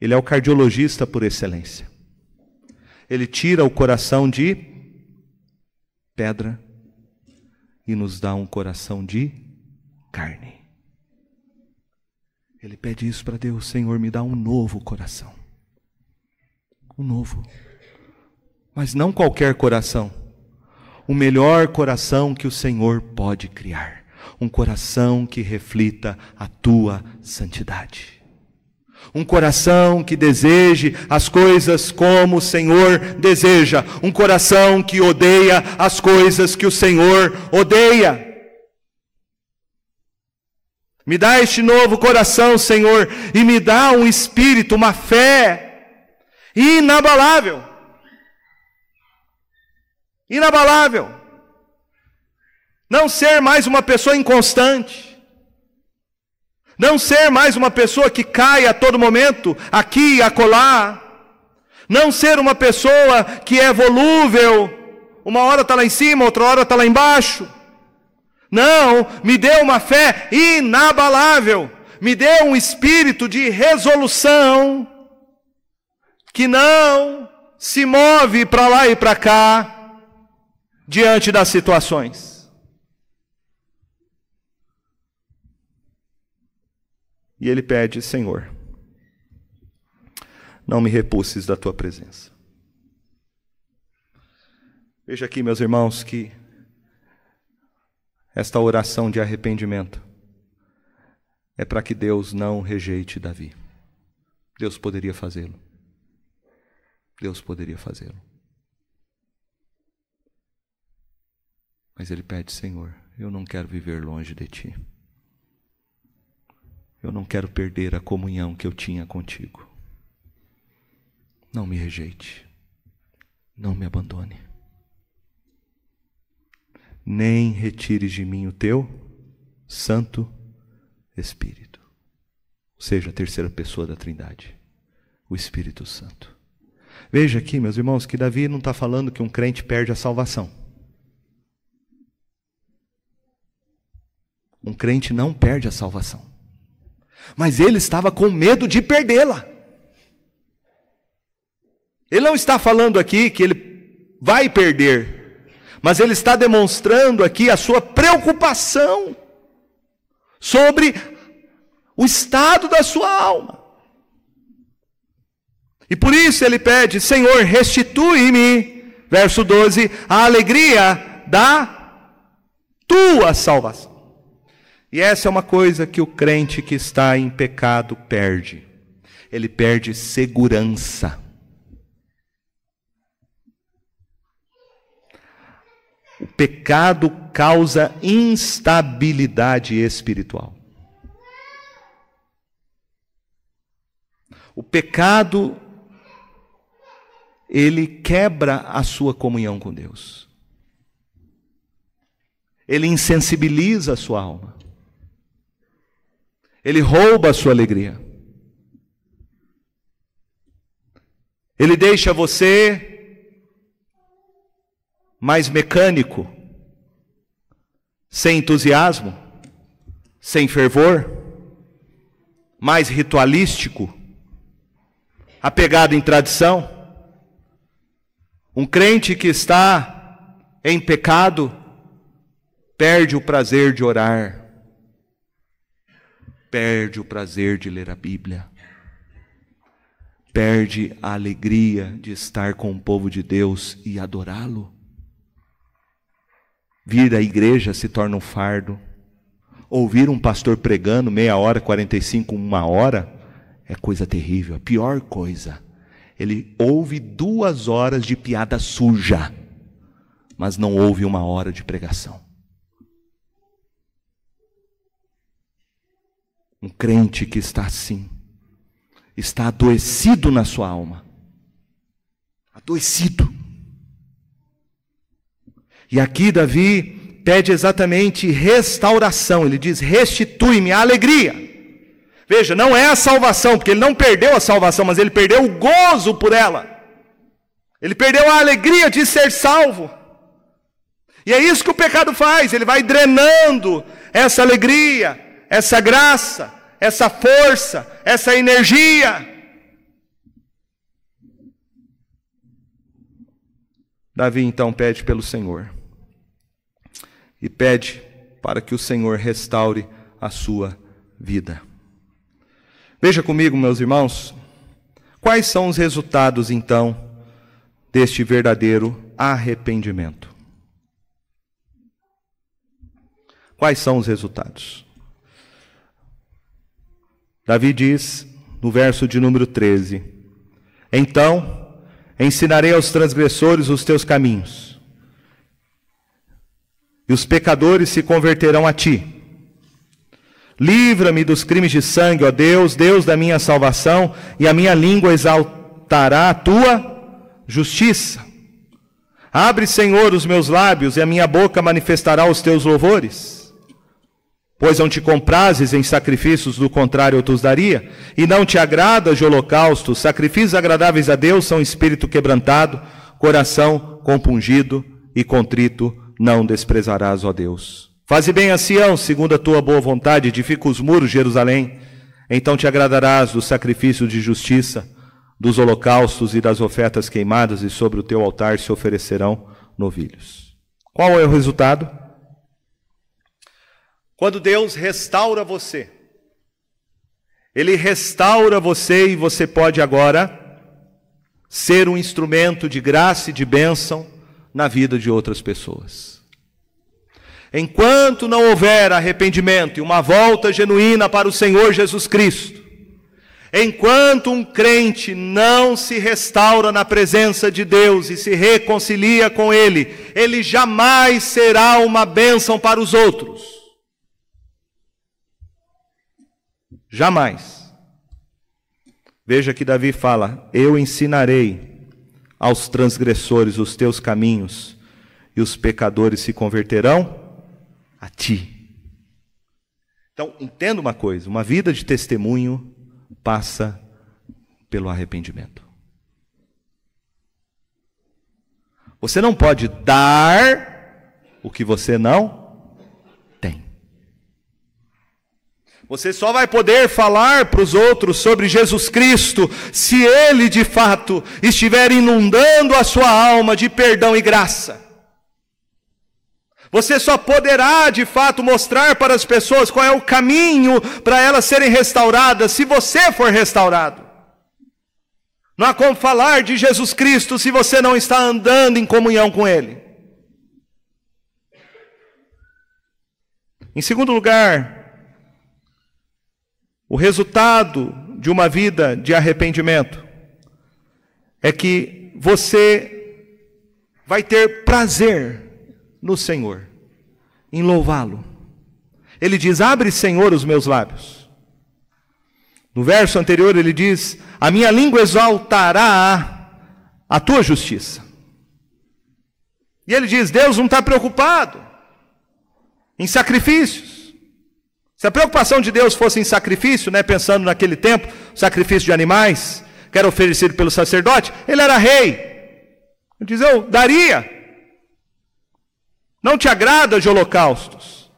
Ele é o cardiologista por excelência. Ele tira o coração de pedra e nos dá um coração de carne. Ele pede isso para Deus, Senhor, me dá um novo coração. Um novo. Mas não qualquer coração. O melhor coração que o Senhor pode criar. Um coração que reflita a tua santidade um coração que deseje as coisas como o Senhor deseja, um coração que odeia as coisas que o Senhor odeia. Me dá este novo coração, Senhor, e me dá um espírito, uma fé inabalável. Inabalável. Não ser mais uma pessoa inconstante não ser mais uma pessoa que cai a todo momento, aqui e acolá. Não ser uma pessoa que é volúvel, uma hora está lá em cima, outra hora está lá embaixo. Não, me dê uma fé inabalável, me dê um espírito de resolução, que não se move para lá e para cá, diante das situações. E ele pede: Senhor, não me repulses da tua presença. Veja aqui, meus irmãos, que esta oração de arrependimento é para que Deus não rejeite Davi. Deus poderia fazê-lo. Deus poderia fazê-lo. Mas ele pede, Senhor, eu não quero viver longe de ti. Eu não quero perder a comunhão que eu tinha contigo. Não me rejeite. Não me abandone. Nem retires de mim o teu Santo Espírito. Ou seja, a terceira pessoa da Trindade, o Espírito Santo. Veja aqui, meus irmãos, que Davi não está falando que um crente perde a salvação. Um crente não perde a salvação mas ele estava com medo de perdê-la. Ele não está falando aqui que ele vai perder, mas ele está demonstrando aqui a sua preocupação sobre o estado da sua alma. E por isso ele pede: Senhor, restitui-me, verso 12, a alegria da tua salvação. E essa é uma coisa que o crente que está em pecado perde. Ele perde segurança. O pecado causa instabilidade espiritual. O pecado ele quebra a sua comunhão com Deus. Ele insensibiliza a sua alma. Ele rouba a sua alegria. Ele deixa você mais mecânico, sem entusiasmo, sem fervor, mais ritualístico, apegado em tradição. Um crente que está em pecado perde o prazer de orar perde o prazer de ler a Bíblia, perde a alegria de estar com o povo de Deus e adorá-lo. Vir à igreja se torna um fardo. Ouvir um pastor pregando meia hora, 45, uma hora, é coisa terrível. A pior coisa Ele ouve duas horas de piada suja, mas não ouve uma hora de pregação. Um crente que está assim, está adoecido na sua alma. Adoecido. E aqui Davi pede exatamente restauração. Ele diz: restitui-me a alegria. Veja, não é a salvação, porque ele não perdeu a salvação, mas ele perdeu o gozo por ela. Ele perdeu a alegria de ser salvo. E é isso que o pecado faz, ele vai drenando essa alegria, essa graça, essa força, essa energia. Davi então pede pelo Senhor e pede para que o Senhor restaure a sua vida. Veja comigo, meus irmãos, quais são os resultados então deste verdadeiro arrependimento. Quais são os resultados? Davi diz no verso de número 13: Então ensinarei aos transgressores os teus caminhos, e os pecadores se converterão a ti. Livra-me dos crimes de sangue, ó Deus, Deus da minha salvação, e a minha língua exaltará a tua justiça. Abre, Senhor, os meus lábios, e a minha boca manifestará os teus louvores. Pois não te comprases em sacrifícios, do contrário eu te os daria, e não te agrada de holocaustos, sacrifícios agradáveis a Deus são espírito quebrantado, coração compungido e contrito, não desprezarás, ó Deus. Faze bem a Sião, segundo a tua boa vontade, edifica os muros Jerusalém. Então te agradarás do sacrifício de justiça, dos holocaustos e das ofertas queimadas, e sobre o teu altar se oferecerão novilhos. Qual é o resultado? Quando Deus restaura você, Ele restaura você e você pode agora ser um instrumento de graça e de bênção na vida de outras pessoas. Enquanto não houver arrependimento e uma volta genuína para o Senhor Jesus Cristo, enquanto um crente não se restaura na presença de Deus e se reconcilia com Ele, ele jamais será uma bênção para os outros. Jamais. Veja que Davi fala: Eu ensinarei aos transgressores os teus caminhos, e os pecadores se converterão a ti. Então, entenda uma coisa: uma vida de testemunho passa pelo arrependimento. Você não pode dar o que você não tem. Você só vai poder falar para os outros sobre Jesus Cristo se Ele de fato estiver inundando a sua alma de perdão e graça. Você só poderá de fato mostrar para as pessoas qual é o caminho para elas serem restauradas se você for restaurado. Não há como falar de Jesus Cristo se você não está andando em comunhão com Ele. Em segundo lugar, o resultado de uma vida de arrependimento é que você vai ter prazer no Senhor, em louvá-lo. Ele diz: Abre, Senhor, os meus lábios. No verso anterior, ele diz: A minha língua exaltará a tua justiça. E ele diz: Deus não está preocupado em sacrifícios. Se a preocupação de Deus fosse em sacrifício, né, pensando naquele tempo, sacrifício de animais, que era oferecido pelo sacerdote, ele era rei. Ele diz: Eu daria. Não te agrada de holocaustos.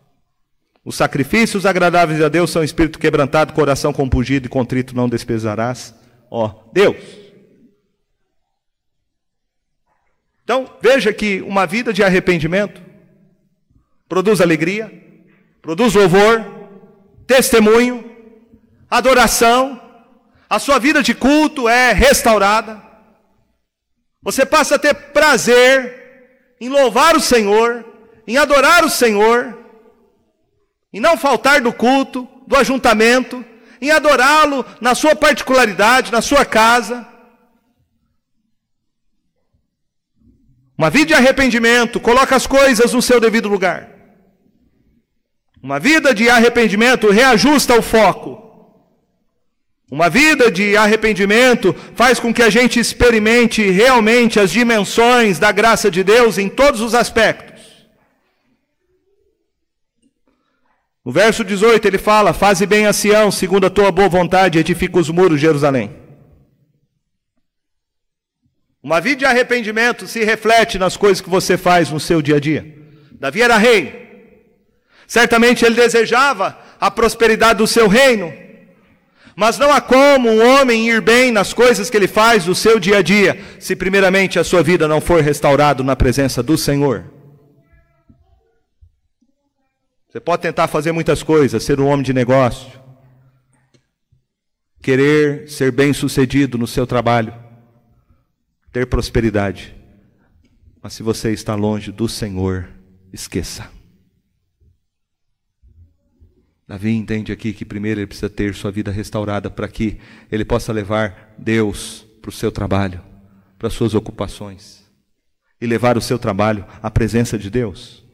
Os sacrifícios agradáveis a Deus são espírito quebrantado, coração compungido e contrito não despesarás. Ó, Deus. Então, veja que uma vida de arrependimento produz alegria, produz louvor, testemunho, adoração, a sua vida de culto é restaurada. Você passa a ter prazer em louvar o Senhor, em adorar o Senhor, em não faltar do culto, do ajuntamento, em adorá-lo na sua particularidade, na sua casa. Uma vida de arrependimento, coloca as coisas no seu devido lugar. Uma vida de arrependimento reajusta o foco. Uma vida de arrependimento faz com que a gente experimente realmente as dimensões da graça de Deus em todos os aspectos. No verso 18 ele fala: Faze bem a Sião, segundo a tua boa vontade, edifica os muros de Jerusalém. Uma vida de arrependimento se reflete nas coisas que você faz no seu dia a dia. Davi era rei. Certamente ele desejava a prosperidade do seu reino. Mas não há como um homem ir bem nas coisas que ele faz no seu dia a dia, se primeiramente a sua vida não for restaurada na presença do Senhor. Você pode tentar fazer muitas coisas, ser um homem de negócio, querer ser bem sucedido no seu trabalho ter prosperidade. Mas se você está longe do Senhor, esqueça. Davi entende aqui que primeiro ele precisa ter sua vida restaurada para que ele possa levar Deus para o seu trabalho, para as suas ocupações e levar o seu trabalho à presença de Deus.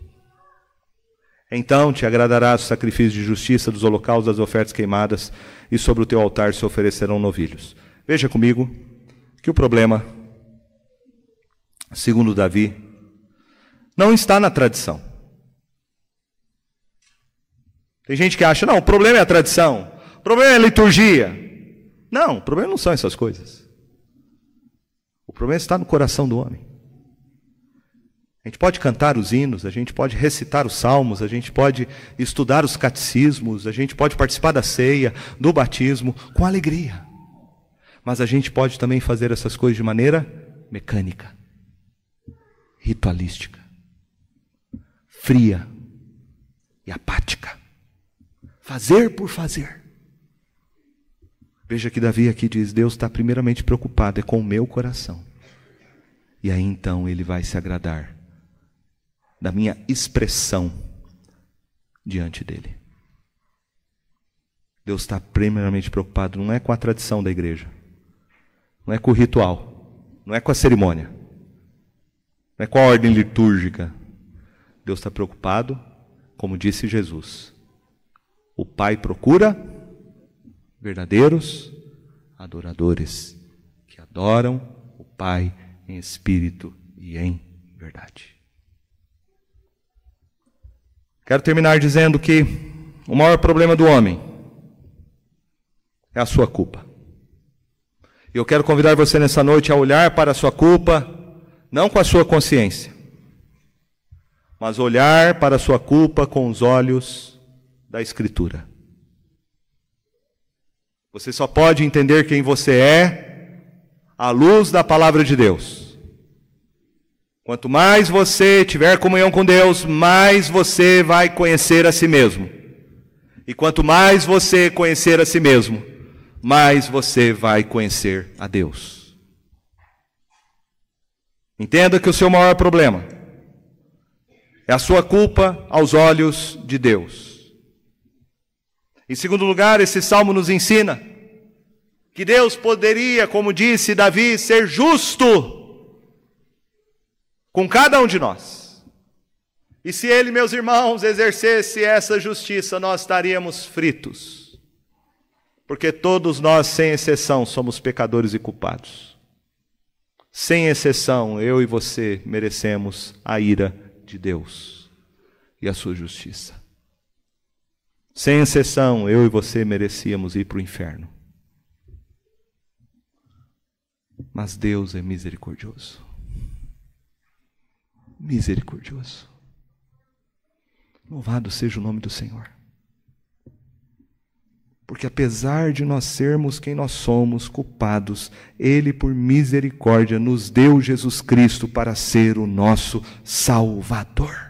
Então te agradará o sacrifício de justiça dos holocaustos das ofertas queimadas, e sobre o teu altar se oferecerão novilhos. Veja comigo que o problema segundo Davi, não está na tradição. Tem gente que acha, não, o problema é a tradição, o problema é a liturgia. Não, o problema não são essas coisas. O problema está no coração do homem. A gente pode cantar os hinos, a gente pode recitar os salmos, a gente pode estudar os catecismos, a gente pode participar da ceia, do batismo, com alegria. Mas a gente pode também fazer essas coisas de maneira mecânica ritualística, fria e apática. Fazer por fazer. Veja que Davi aqui diz: Deus está primeiramente preocupado é com o meu coração. E aí então ele vai se agradar da minha expressão diante dele. Deus está primeiramente preocupado não é com a tradição da igreja, não é com o ritual, não é com a cerimônia. Não é com a ordem litúrgica. Deus está preocupado, como disse Jesus. O Pai procura verdadeiros adoradores que adoram o Pai em espírito e em verdade. Quero terminar dizendo que o maior problema do homem é a sua culpa. Eu quero convidar você nessa noite a olhar para a sua culpa não com a sua consciência, mas olhar para a sua culpa com os olhos da Escritura. Você só pode entender quem você é à luz da palavra de Deus. Quanto mais você tiver comunhão com Deus, mais você vai conhecer a si mesmo. E quanto mais você conhecer a si mesmo, mais você vai conhecer a Deus. Entenda que o seu maior problema é a sua culpa aos olhos de Deus. Em segundo lugar, esse salmo nos ensina que Deus poderia, como disse Davi, ser justo com cada um de nós. E se ele, meus irmãos, exercesse essa justiça, nós estaríamos fritos. Porque todos nós, sem exceção, somos pecadores e culpados. Sem exceção, eu e você merecemos a ira de Deus e a sua justiça. Sem exceção, eu e você merecíamos ir para o inferno. Mas Deus é misericordioso. Misericordioso. Louvado seja o nome do Senhor. Porque apesar de nós sermos quem nós somos, culpados, Ele, por misericórdia, nos deu Jesus Cristo para ser o nosso Salvador.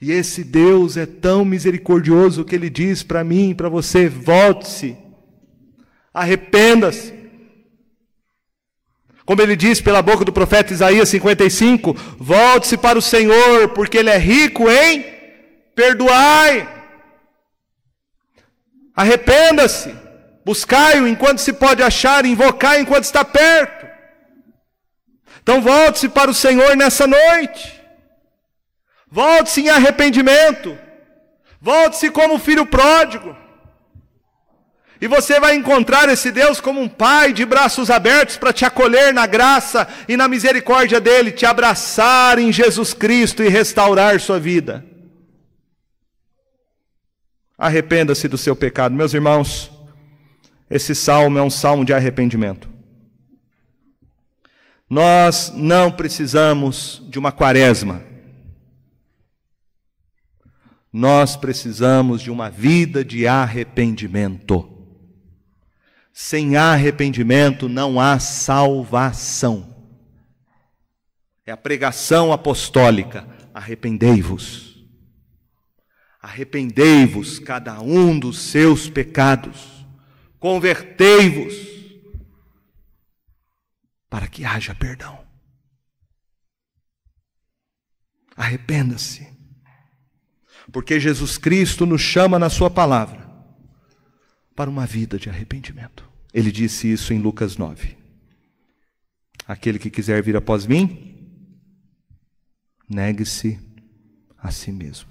E esse Deus é tão misericordioso que Ele diz para mim para você: volte-se, arrependa-se. Como ele diz pela boca do profeta Isaías 55, volte-se para o Senhor, porque Ele é rico em perdoai. Arrependa-se, buscai-o enquanto se pode achar, invocai enquanto está perto. Então volte-se para o Senhor nessa noite. Volte-se em arrependimento. Volte-se como filho pródigo. E você vai encontrar esse Deus como um pai de braços abertos para te acolher na graça e na misericórdia dele, te abraçar em Jesus Cristo e restaurar sua vida. Arrependa-se do seu pecado. Meus irmãos, esse salmo é um salmo de arrependimento. Nós não precisamos de uma quaresma. Nós precisamos de uma vida de arrependimento. Sem arrependimento não há salvação. É a pregação apostólica: arrependei-vos. Arrependei-vos, cada um dos seus pecados. Convertei-vos, para que haja perdão. Arrependa-se, porque Jesus Cristo nos chama na Sua palavra para uma vida de arrependimento. Ele disse isso em Lucas 9. Aquele que quiser vir após mim, negue-se a si mesmo.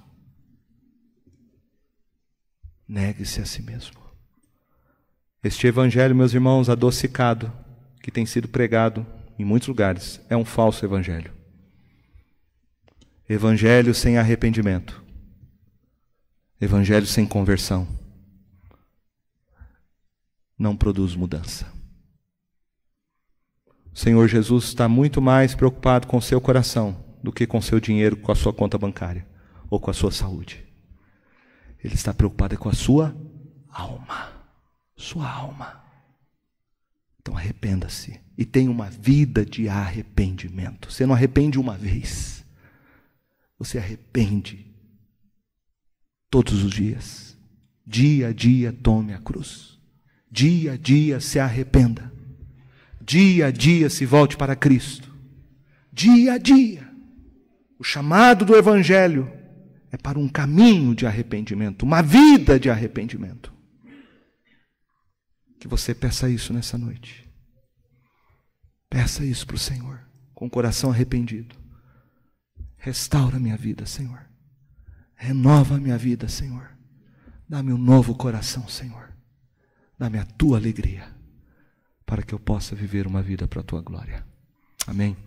Negue-se a si mesmo. Este evangelho, meus irmãos, adocicado, que tem sido pregado em muitos lugares, é um falso evangelho. Evangelho sem arrependimento. Evangelho sem conversão não produz mudança. O Senhor Jesus está muito mais preocupado com o seu coração do que com o seu dinheiro, com a sua conta bancária ou com a sua saúde. Ele está preocupado com a sua alma. Sua alma. Então arrependa-se e tenha uma vida de arrependimento. Você não arrepende uma vez. Você arrepende todos os dias. Dia a dia tome a cruz. Dia a dia se arrependa. Dia a dia se volte para Cristo. Dia a dia. O chamado do Evangelho é para um caminho de arrependimento, uma vida de arrependimento. Que você peça isso nessa noite. Peça isso para o Senhor, com o coração arrependido. Restaura minha vida, Senhor. Renova minha vida, Senhor. Dá-me um novo coração, Senhor. Dá-me a tua alegria, para que eu possa viver uma vida para a tua glória. Amém.